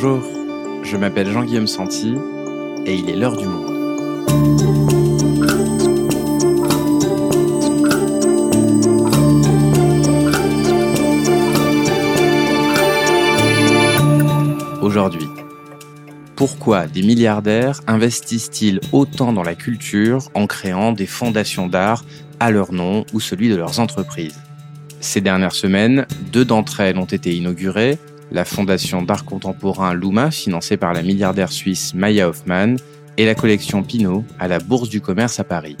Bonjour, je m'appelle Jean-Guillaume Santi et il est l'heure du monde. Aujourd'hui, pourquoi des milliardaires investissent-ils autant dans la culture en créant des fondations d'art à leur nom ou celui de leurs entreprises? Ces dernières semaines, deux d'entre elles ont été inaugurées, la fondation d'art contemporain Luma, financée par la milliardaire suisse Maya Hoffman, et la collection Pinault à la Bourse du commerce à Paris.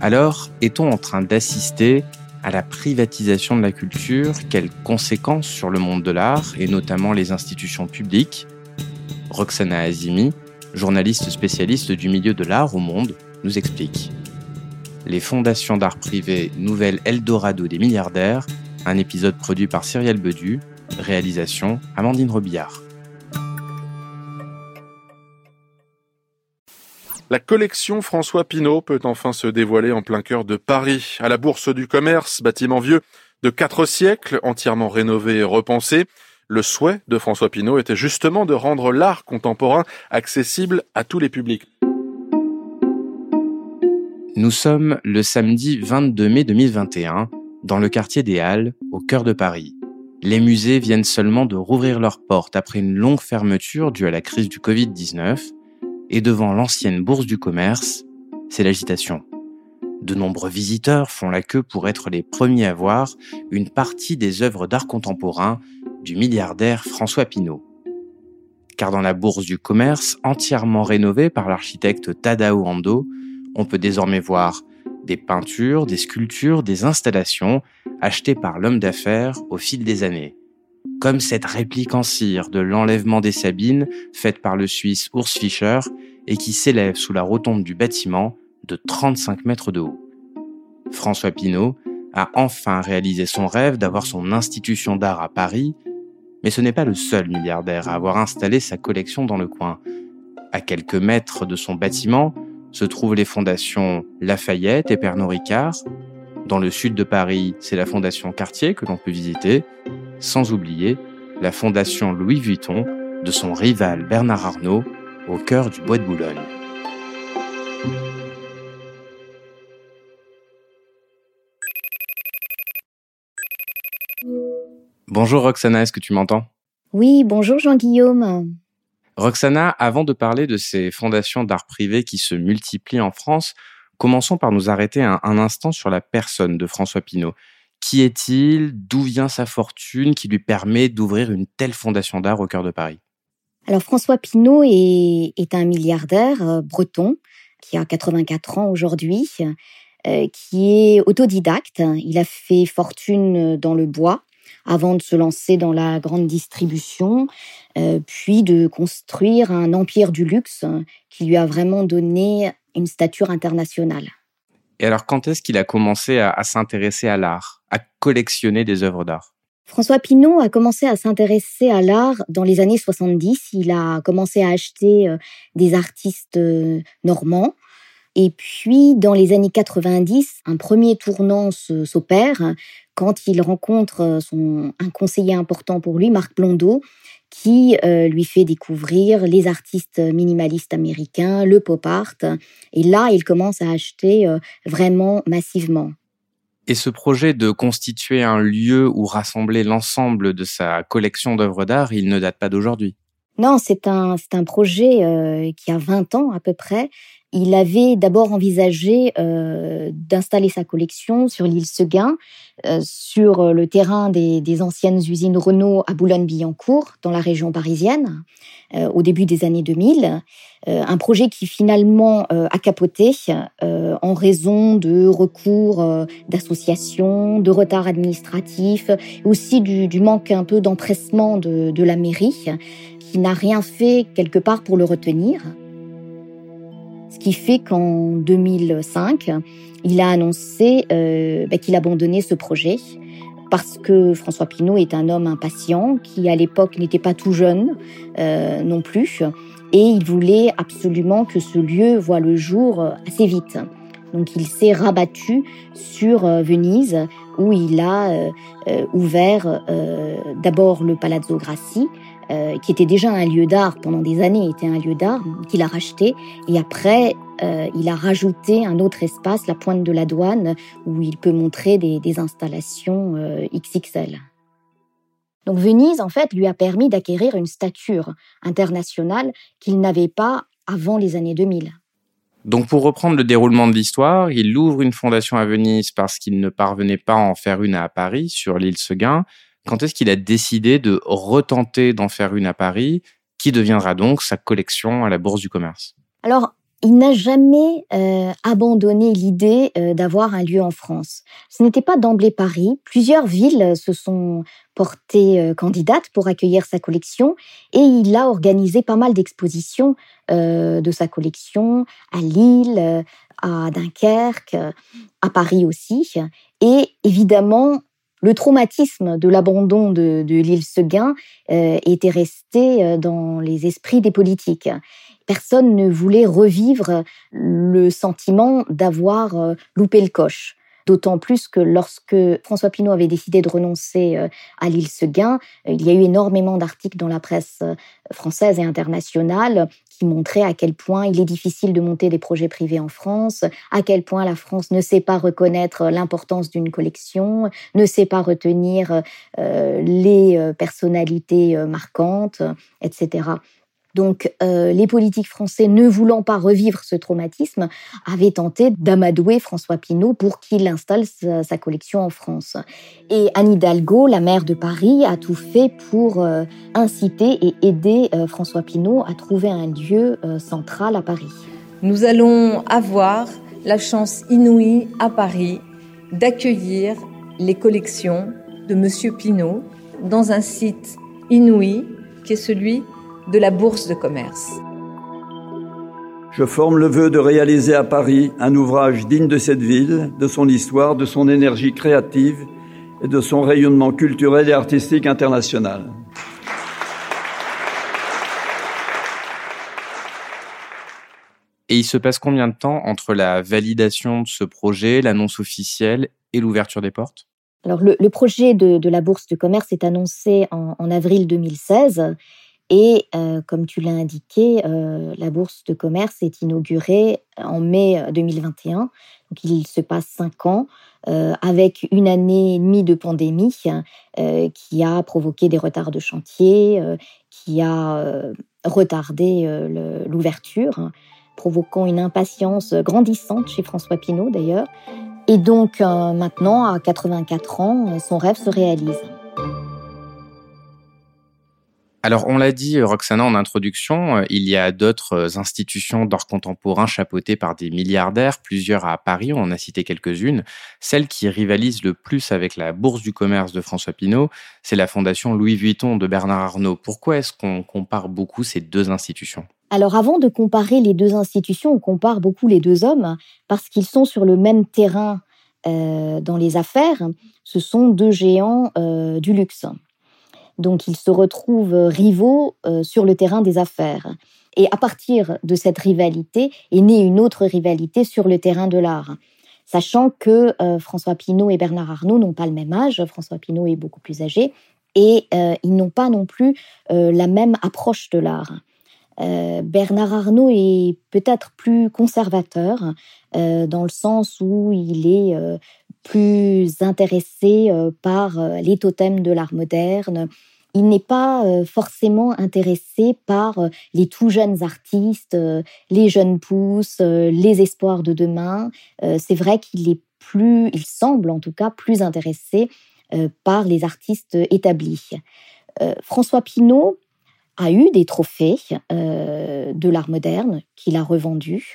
Alors, est-on en train d'assister à la privatisation de la culture? Quelles conséquences sur le monde de l'art et notamment les institutions publiques? Roxana Azimi, journaliste spécialiste du milieu de l'art au monde, nous explique. Les fondations d'art privé Nouvelle Eldorado des milliardaires, un épisode produit par Cyrielle Bedu, réalisation Amandine Robillard. La collection François Pinault peut enfin se dévoiler en plein cœur de Paris, à la Bourse du Commerce, bâtiment vieux de quatre siècles, entièrement rénové et repensé. Le souhait de François Pinault était justement de rendre l'art contemporain accessible à tous les publics. Nous sommes le samedi 22 mai 2021 dans le quartier des Halles, au cœur de Paris. Les musées viennent seulement de rouvrir leurs portes après une longue fermeture due à la crise du Covid-19 et devant l'ancienne bourse du commerce, c'est l'agitation. De nombreux visiteurs font la queue pour être les premiers à voir une partie des œuvres d'art contemporain du milliardaire François Pinault. Car dans la bourse du commerce, entièrement rénovée par l'architecte Tadao Ando, on peut désormais voir des peintures, des sculptures, des installations achetées par l'homme d'affaires au fil des années. Comme cette réplique en cire de l'enlèvement des Sabines faite par le Suisse Urs Fischer et qui s'élève sous la rotonde du bâtiment de 35 mètres de haut. François Pinault a enfin réalisé son rêve d'avoir son institution d'art à Paris mais ce n'est pas le seul milliardaire à avoir installé sa collection dans le coin. À quelques mètres de son bâtiment se trouvent les fondations Lafayette et Pernod Ricard. Dans le sud de Paris, c'est la fondation Cartier que l'on peut visiter, sans oublier la fondation Louis Vuitton de son rival Bernard Arnault au cœur du bois de Boulogne. Bonjour Roxana, est-ce que tu m'entends? Oui, bonjour Jean-Guillaume. Roxana, avant de parler de ces fondations d'art privé qui se multiplient en France, commençons par nous arrêter un, instant sur la personne de François Pinault. Qui est-il? D'où vient sa fortune qui lui permet d'ouvrir une telle fondation d'art au cœur de Paris? Alors François Pinault est, un milliardaire euh, breton qui a 84 ans aujourd'hui, euh, qui est autodidacte. Il a fait fortune dans le bois avant de se lancer dans la grande distribution, euh, puis de construire un empire du luxe qui lui a vraiment donné une stature internationale. Et alors, quand est-ce qu'il a commencé à, s'intéresser à l'art, à collectionner des œuvres d'art? François Pinault a commencé à s'intéresser à l'art dans les années 70. Il a commencé à acheter euh, des artistes euh, normands. Et puis, dans les années 90, un premier tournant s'opère quand il rencontre euh, un conseiller important pour lui, Marc Blondeau, qui euh, lui fait découvrir les artistes minimalistes américains, le pop art. Et là, il commence à acheter euh, vraiment massivement. Et ce projet de constituer un lieu où rassembler l'ensemble de sa collection d'œuvres d'art, il ne date pas d'aujourd'hui. Non, c'est un, c'est un projet qui a 20 ans à peu près il avait d'abord envisagé euh, d'installer sa collection sur l'île Seguin, euh, sur le terrain des, anciennes usines Renault à Boulogne-Billancourt, dans la région parisienne, euh, au début des années 2000. un projet qui finalement a capoté en raison de recours d'associations, de retard administratif, aussi du, manque un peu d'empressement de, de la mairie, qui n'a rien fait quelque part pour le retenir. Ce qui fait qu'en 2005, il a annoncé euh, bah, qu'il abandonnait ce projet parce que François Pinault est un homme impatient qui à l'époque n'était pas tout jeune euh, non plus et il voulait absolument que ce lieu voit le jour euh, assez vite. Donc il s'est rabattu sur Venise où il a ouvert d'abord le Palazzo Grassi qui était déjà un lieu d'art pendant des années, était un lieu d'art qu'il a racheté. Et après, il a rajouté un autre espace, la pointe de la douane, où il peut montrer des, installations XXL. Donc Venise, en fait, lui a permis d'acquérir une stature internationale qu'il n'avait pas avant les années 2000. Donc pour reprendre le déroulement de l'histoire, il ouvre une fondation à Venise parce qu'il ne parvenait pas à en faire une à Paris, sur l'île Seguin. Quand est-ce qu'il a décidé de retenter d'en faire une à Paris, qui deviendra donc sa collection à la Bourse du Commerce? Alors, il n'a jamais euh, abandonné l'idée euh, d'avoir un lieu en France. Ce n'était pas d'emblée Paris. Plusieurs villes se sont portées euh, candidates pour accueillir sa collection et il a organisé pas mal d'expositions de sa collection à Lille, à Dunkerque, à Paris aussi. Et évidemment, le traumatisme de l'abandon de, de l'île Seguin était resté dans les esprits des politiques personne ne voulait revivre le sentiment d'avoir euh, loupé le coche. D'autant plus que lorsque François Pinault avait décidé de renoncer euh, à l'île Seguin, euh, il y a eu énormément d'articles dans la presse française et internationale qui montraient à quel point il est difficile de monter des projets privés en France, à quel point la France ne sait pas reconnaître l'importance d'une collection, ne sait pas retenir les personnalités marquantes, etc. Donc, euh, les politiques français, ne voulant pas revivre ce traumatisme, avaient tenté d'amadouer François Pinault pour qu'il installe sa, collection en France. Et Anne Hidalgo, la maire de Paris, a tout fait pour euh, inciter et aider euh, François Pinault à trouver un lieu central à Paris. Nous allons avoir la chance inouïe à Paris d'accueillir les collections de Monsieur Pinault dans un site inouï qui est celui de la Bourse de commerce. Je forme le vœu de réaliser à Paris un ouvrage digne de cette ville, de son histoire, de son énergie créative et de son rayonnement culturel et artistique international. Et il se passe combien de temps entre la validation de ce projet, l'annonce officielle et l'ouverture des portes? Alors le, projet de, la bourse de commerce est annoncé en, en avril 2016 et euh, comme tu l'as indiqué, euh, la bourse de commerce est inaugurée en mai 2021. Donc il se passe cinq ans euh, avec une année et demie de pandémie qui a provoqué des retards de chantier, qui a retardé l'ouverture, provoquant une impatience grandissante chez François Pinault d'ailleurs. Et donc maintenant, à 84 ans, son rêve se réalise. Alors, on l'a dit, Roxana, en introduction, euh, il y a d'autres euh, institutions d'art contemporain chapeautées par des milliardaires, plusieurs à Paris, on en a cité quelques-unes. Celle qui rivalise le plus avec la Bourse du commerce de François Pinault, c'est la Fondation Louis Vuitton de Bernard Arnault. Pourquoi est-ce qu'on compare beaucoup ces deux institutions? Alors avant de comparer les deux institutions, on compare beaucoup les deux hommes parce qu'ils sont sur le même terrain euh, dans les affaires. Ce sont deux géants du luxe. Donc ils se retrouvent rivaux euh, sur le terrain des affaires. Et à partir de cette rivalité est née une autre rivalité sur le terrain de l'art. Sachant que euh, François Pinault et Bernard Arnault n'ont pas le même âge, François Pinault est beaucoup plus âgé, et euh, ils n'ont pas non plus la même approche de l'art. Bernard Arnault est peut-être plus conservateur, dans le sens où il est plus intéressé par les totems de l'art moderne, il n'est pas euh, forcément intéressé par euh, les tout jeunes artistes, euh, les jeunes pousses, les espoirs de demain. C'est vrai qu'il est plus, il semble en tout cas plus intéressé par les artistes établis. François Pinault a eu des trophées de l'art moderne qu'il a revendus.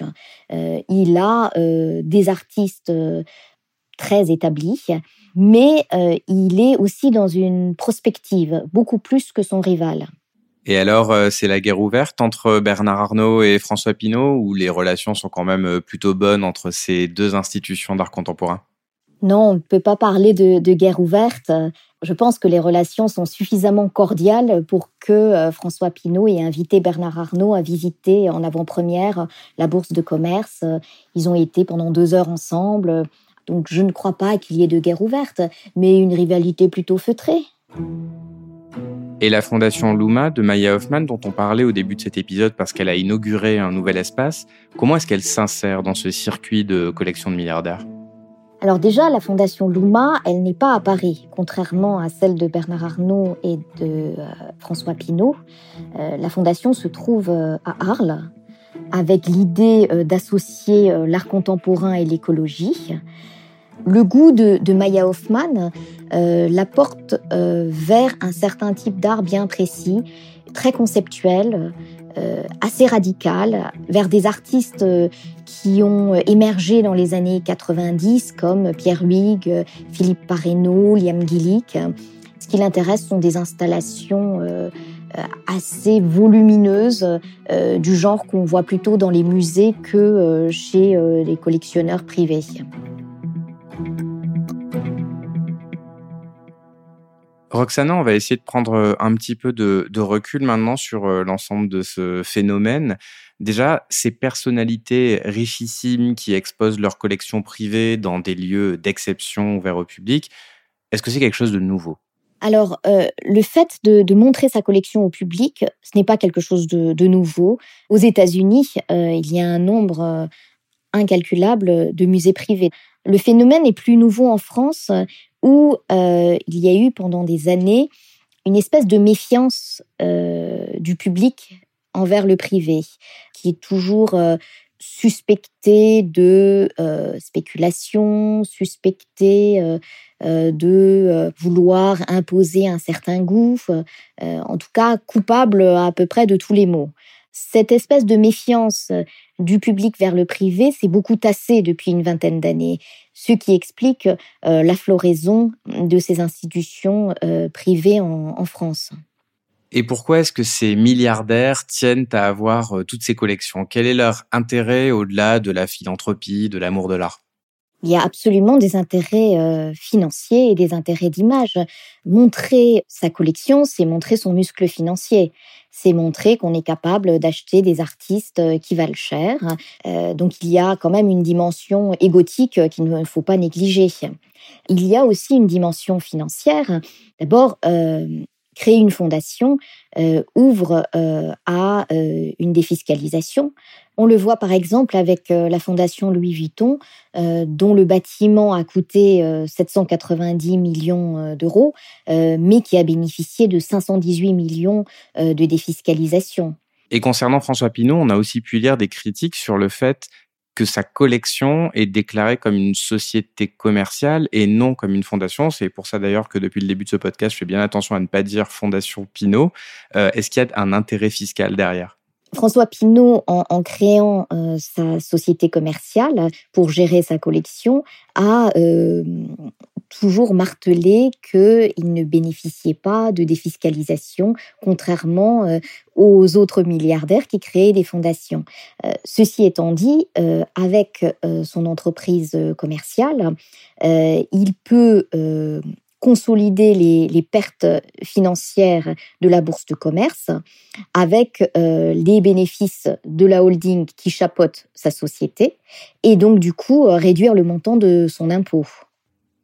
il a des artistes très établi, mais euh, il est aussi dans une prospective, beaucoup plus que son rival. Et alors, euh, c'est la guerre ouverte entre Bernard Arnault et François Pinault, ou les relations sont quand même euh, plutôt bonnes entre ces deux institutions d'art contemporain? Non, on ne peut pas parler de, de, guerre ouverte. Je pense que les relations sont suffisamment cordiales pour que François Pinault ait invité Bernard Arnault à visiter en avant-première la bourse de commerce. Ils ont été pendant deux heures ensemble. Donc je ne crois pas qu'il y ait de guerre ouverte, mais une rivalité plutôt feutrée. Et la fondation Luma de Maya Hoffman, dont on parlait au début de cet épisode parce qu'elle a inauguré un nouvel espace, comment est-ce qu'elle s'insère dans ce circuit de collection de milliardaires? Alors déjà, la fondation Luma, elle n'est pas à Paris, contrairement à celle de Bernard Arnault et de euh, François Pinault. Euh, la fondation se trouve euh, à Arles, avec l'idée d'associer l'art contemporain et l'écologie. Le goût de, Maya Hoffman la porte vers un certain type d'art bien précis, très conceptuel, euh, assez radicale vers des artistes euh, qui ont émergé dans les années 90 comme Pierre Huyghe, Philippe Parreno, Liam Gillick. Ce qui l'intéresse sont des installations euh, assez volumineuses du genre qu'on voit plutôt dans les musées que chez les collectionneurs privés. Roxana, on va essayer de prendre euh, un petit peu de, recul maintenant sur euh, l'ensemble de ce phénomène. Déjà, ces personnalités richissimes qui exposent leurs collections privées dans des lieux d'exception ouverts au public, est-ce que c'est quelque chose de nouveau? Alors, euh, le fait de, montrer sa collection au public, ce n'est pas quelque chose de, nouveau. Aux États-Unis, il y a un nombre incalculable de musées privés. Le phénomène est plus nouveau en France, où euh, il y a eu pendant des années une espèce de méfiance euh, du public envers le privé, qui est toujours euh, suspecté de spéculation, suspecté de vouloir imposer un certain goût, en tout cas coupable à peu près de tous les maux. Cette espèce de méfiance du public vers le privé s'est beaucoup tassée depuis une vingtaine d'années ce qui explique euh, la floraison de ces institutions euh, privées en, France. Et pourquoi est-ce que ces milliardaires tiennent à avoir euh, toutes ces collections? Quel est leur intérêt au-delà de la philanthropie, de l'amour de l'art? Il y a absolument des intérêts financiers et des intérêts d'image. Montrer sa collection, c'est montrer son muscle financier c'est montrer qu'on est capable d'acheter des artistes euh, qui valent cher. Euh, donc il y a quand même une dimension égotique qu'il ne faut pas négliger. Il y a aussi une dimension financière. D'abord, euh, créer une fondation ouvre à une défiscalisation. On le voit par exemple avec euh, la fondation Louis Vuitton, euh, dont le bâtiment a coûté 790 euh, millions d'euros, mais qui a bénéficié de 518 millions de défiscalisation. Et concernant François Pinault, on a aussi pu lire des critiques sur le fait que sa collection est déclarée comme une société commerciale et non comme une fondation. C'est pour ça d'ailleurs que depuis le début de ce podcast, je fais bien attention à ne pas dire Fondation Pinault. Est-ce qu'il y a un intérêt fiscal derrière? François Pinault, en, créant euh, sa société commerciale pour gérer sa collection, a euh, toujours martelé qu'il ne bénéficiait pas de défiscalisation, contrairement euh, aux autres milliardaires qui créaient des fondations. ceci étant dit, avec son entreprise commerciale, il peut consolider les, pertes financières de la bourse de commerce avec euh, les bénéfices de la holding qui chapeaute sa société et donc du coup euh, réduire le montant de son impôt.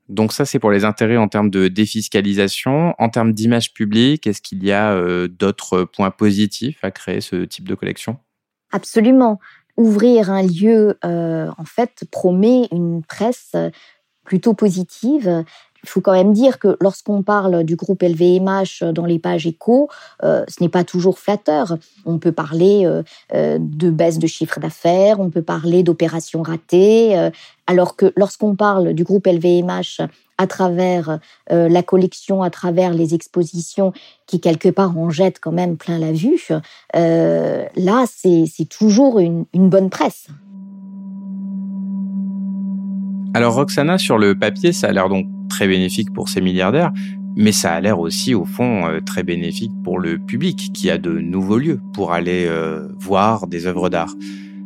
Donc ça, c'est pour les intérêts en termes de défiscalisation. En termes d'image publique, est-ce qu'il y a euh, d'autres points positifs à créer ce type de collection? Absolument. Ouvrir un lieu, en fait, promet une presse plutôt positive il faut quand même dire que lorsqu'on parle du groupe LVMH dans les pages éco, euh, ce n'est pas toujours flatteur. On peut parler euh, euh, de baisse de chiffre d'affaires, on peut parler d'opérations ratées, alors que lorsqu'on parle du groupe LVMH à travers la collection, à travers les expositions qui quelque part en jettent quand même plein la vue, là c'est toujours une bonne presse. Alors Roxana, sur le papier, ça a l'air donc très bénéfique pour ces milliardaires, mais ça a l'air aussi au fond euh, très bénéfique pour le public qui a de nouveaux lieux pour aller euh, voir des œuvres d'art.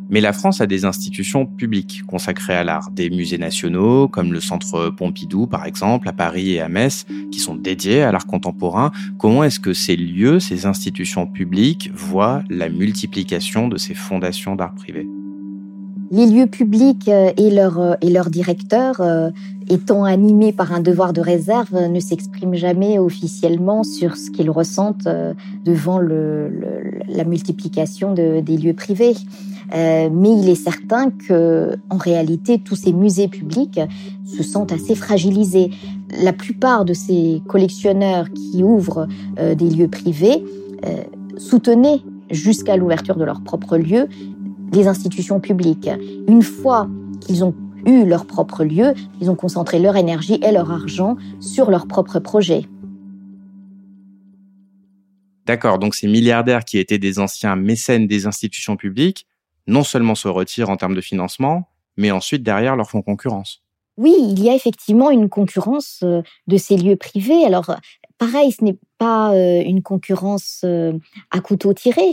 Mais la France a des institutions publiques consacrées à l'art, des musées nationaux comme le Centre Pompidou par exemple à Paris et à Metz qui sont dédiés à l'art contemporain. Comment est-ce que ces lieux, ces institutions publiques voient la multiplication de ces fondations d'art privé? Les lieux publics euh, et leurs euh, et directeurs, euh, étant animés par un devoir de réserve, ne s'expriment jamais officiellement sur ce qu'ils ressentent devant la multiplication de, des lieux privés. mais il est certain que, en réalité, tous ces musées publics se sentent assez fragilisés. La plupart de ces collectionneurs qui ouvrent des lieux privés soutenaient jusqu'à l'ouverture de leur propre lieu institutions publiques. Une fois qu'ils ont eu leur propre lieu, ils ont concentré leur énergie et leur argent sur leur propre projet. D'accord, donc ces milliardaires qui étaient des anciens mécènes des institutions publiques, non seulement se retirent en termes de financement, mais ensuite derrière leur font concurrence. Oui, il y a effectivement une concurrence euh, de ces lieux privés. Alors, pareil, ce n'est pas euh, une concurrence euh, à couteau tiré,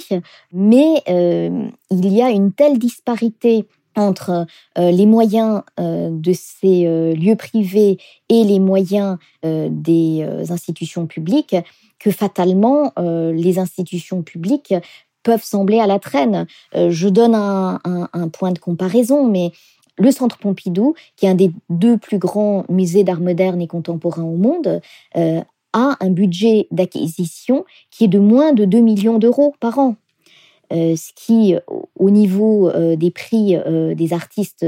mais il y a une telle disparité entre les moyens de ces lieux privés et les moyens des institutions publiques que fatalement les institutions publiques peuvent sembler à la traîne. je donne un, un point de comparaison, mais le Centre Pompidou, qui est un des deux plus grands musées d'art moderne et contemporain au monde, euh, a un budget d'acquisition qui est de moins de 2 millions d'euros par an. Euh, ce qui, au niveau euh, des prix des artistes,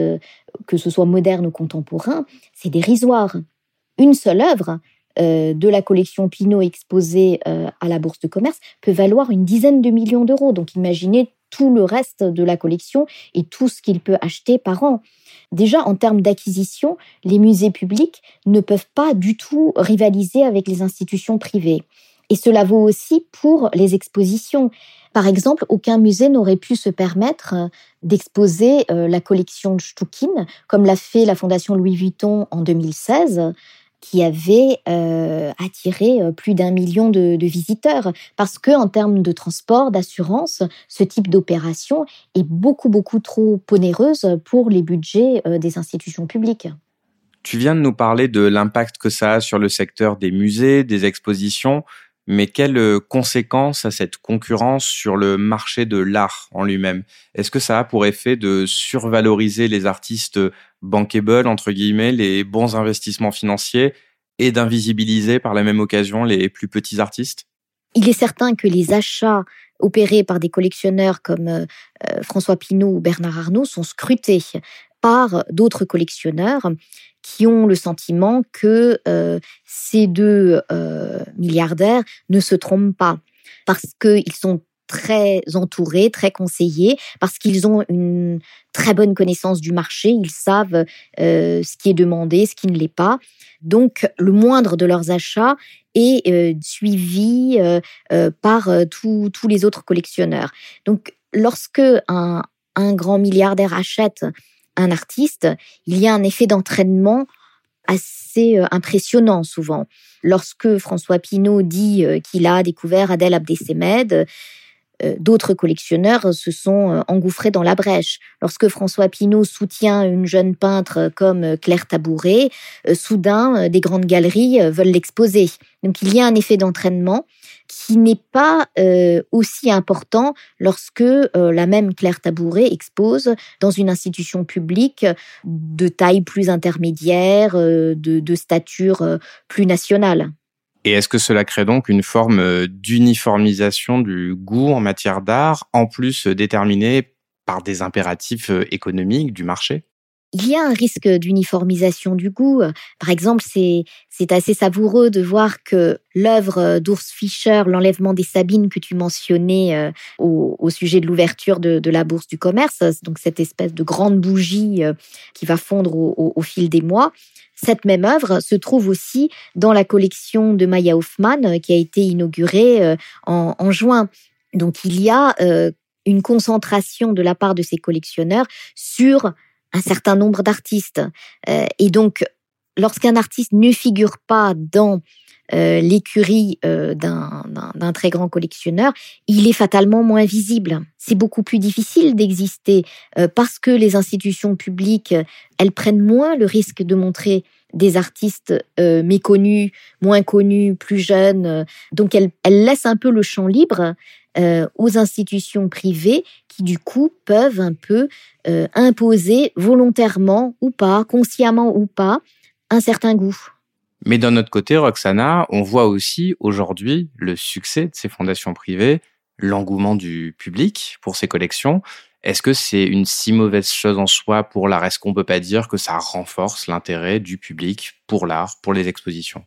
que ce soit modernes ou contemporains, c'est dérisoire. Une seule œuvre de la collection Pinault exposée à la Bourse de commerce peut valoir une dizaine de millions d'euros. Donc imaginez tout le reste de la collection et tout ce qu'il peut acheter par an. Déjà, en termes d'acquisition, les musées publics ne peuvent pas du tout rivaliser avec les institutions privées. Et cela vaut aussi pour les expositions. Par exemple, aucun musée n'aurait pu se permettre euh, d'exposer euh, la collection Stukin, comme l'a fait la Fondation Louis Vuitton en 2016 qui avait euh, attiré euh, plus d'un million de, visiteurs. Parce que en termes de transport, d'assurance, ce type d'opération est beaucoup, beaucoup trop onéreuse pour les budgets euh, des institutions publiques. Tu viens de nous parler de l'impact que ça a sur le secteur des musées, des expositions, mais quelles conséquences a cette concurrence sur le marché de l'art en lui-même? Est-ce que ça a pour effet de survaloriser les artistes bankable, entre guillemets, les bons investissements financiers et d'invisibiliser par la même occasion les plus petits artistes? Il est certain que les achats opérés par des collectionneurs comme euh, euh, François Pinault ou Bernard Arnault sont scrutés par d'autres collectionneurs qui ont le sentiment que euh, ces deux milliardaires ne se trompent pas parce qu'ils sont très entourés, très conseillés, parce qu'ils ont une très bonne connaissance du marché, ils savent euh, ce qui est demandé, ce qui ne l'est pas. Donc, le moindre de leurs achats est euh, suivi euh, par tous les autres collectionneurs. Donc, lorsque un, un grand milliardaire achète un artiste, il y a un effet d'entraînement assez impressionnant souvent. Lorsque François Pinault dit qu'il a découvert Adèle euh, d'autres collectionneurs se sont euh, engouffrés dans la brèche. Lorsque François Pinault soutient une jeune peintre comme Claire Tabouret, euh, soudain, des grandes galeries veulent l'exposer. Donc il y a un effet d'entraînement qui n'est pas aussi important lorsque la même Claire Tabouret expose dans une institution publique de taille plus intermédiaire, de stature plus nationale. Et est-ce que cela crée donc une forme euh, d'uniformisation du goût en matière d'art, en plus euh, déterminée par des impératifs euh, économiques du marché? Il y a un risque d'uniformisation du goût. Par exemple, c'est assez savoureux de voir que l'œuvre d'Urs Fischer, l'enlèvement des Sabines que tu mentionnais au, au sujet de l'ouverture de, la bourse du commerce, donc cette espèce de grande bougie qui va fondre au, fil des mois, cette même œuvre se trouve aussi dans la collection de Maya Hoffman euh, qui a été inaugurée euh, en, juin. Donc il y a euh, une concentration de la part de ces collectionneurs sur un certain nombre d'artistes. et donc, lorsqu'un artiste ne figure pas dans euh, l'écurie euh, d'un très grand collectionneur, il est fatalement moins visible. C'est beaucoup plus difficile d'exister euh, parce que les institutions publiques, elles prennent moins le risque de montrer des artistes méconnus, moins connus, plus jeunes. Donc elles, elles laissent un peu le champ libre aux institutions privées qui du coup peuvent un peu imposer volontairement ou pas, consciemment ou pas, un certain goût. Mais d'un autre côté, Roxana, on voit aussi aujourd'hui le succès de ces fondations privées, l'engouement du public pour ces collections. Est-ce que c'est une si mauvaise chose en soi pour l'art? Est-ce qu'on peut pas dire que ça renforce l'intérêt du public pour l'art, pour les expositions?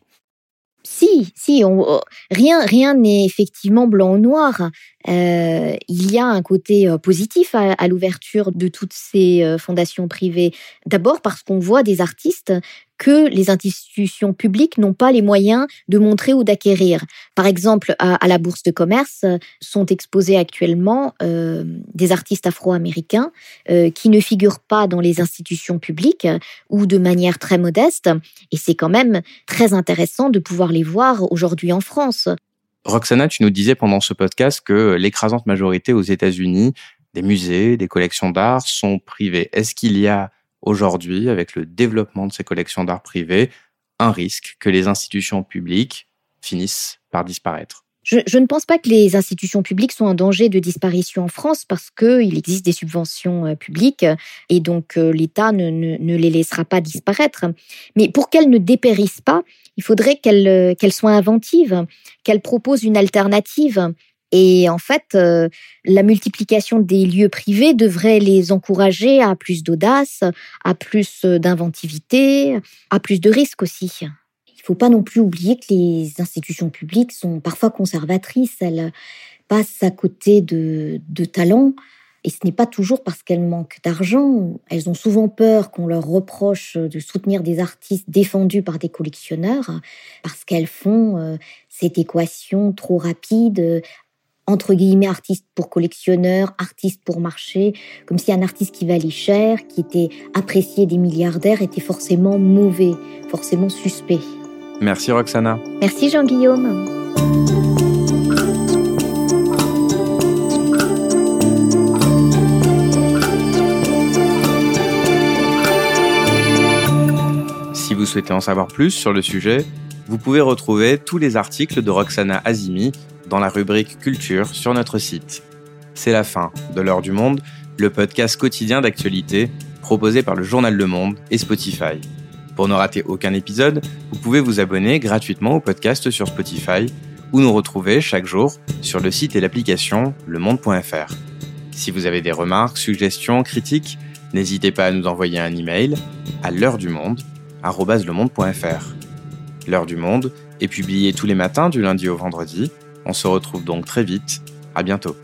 Si, si, on, rien, rien n'est effectivement blanc ou noir. Euh, il y a un côté euh, positif à, l'ouverture de toutes ces euh, fondations privées. D'abord parce qu'on voit des artistes que les institutions publiques n'ont pas les moyens de montrer ou d'acquérir. Par exemple, à, la Bourse de commerce sont exposés actuellement euh, des artistes afro-américains euh, qui ne figurent pas dans les institutions publiques ou de manière très modeste. Et c'est quand même très intéressant de pouvoir les voir aujourd'hui en France. Roxana, tu nous disais pendant ce podcast que l'écrasante majorité aux États-Unis des musées, des collections d'art sont privées. Est-ce qu'il y a aujourd'hui, avec le développement de ces collections d'art privées, un risque que les institutions publiques finissent par disparaître. Je, ne pense pas que les institutions publiques sont en danger de disparition en France parce qu'il existe des subventions euh, publiques et donc euh, l'État ne, les laissera pas disparaître. Mais pour qu'elles ne dépérissent pas, il faudrait qu'elles euh, soient inventives, qu'elles proposent une alternative et en fait, euh, la multiplication des lieux privés devrait les encourager à plus d'audace, à plus d'inventivité, à plus de risques aussi. Il ne faut pas non plus oublier que les institutions publiques sont parfois conservatrices. Elles passent à côté de, de talents. Et ce n'est pas toujours parce qu'elles manquent d'argent. Elles ont souvent peur qu'on leur reproche de soutenir des artistes défendus par des collectionneurs parce qu'elles font euh, cette équation trop rapide entre guillemets artiste pour collectionneur, artiste pour marché, comme si un artiste qui valait cher, qui était apprécié des milliardaires, était forcément mauvais, forcément suspect. Merci Roxana. Merci Jean-Guillaume. Si vous souhaitez en savoir plus sur le sujet, vous pouvez retrouver tous les articles de Roxana Azimi dans la rubrique Culture sur notre site. C'est la fin de l'heure du monde, le podcast quotidien d'actualité proposé par le journal Le Monde et Spotify. Pour ne rater aucun épisode, vous pouvez vous abonner gratuitement au podcast sur Spotify ou nous retrouver chaque jour sur le site et l'application lemonde.fr. Si vous avez des remarques, suggestions, critiques, n'hésitez pas à nous envoyer un email à l'heure du monde L'heure du monde est publiée tous les matins du lundi au vendredi on se retrouve donc très vite. À bientôt.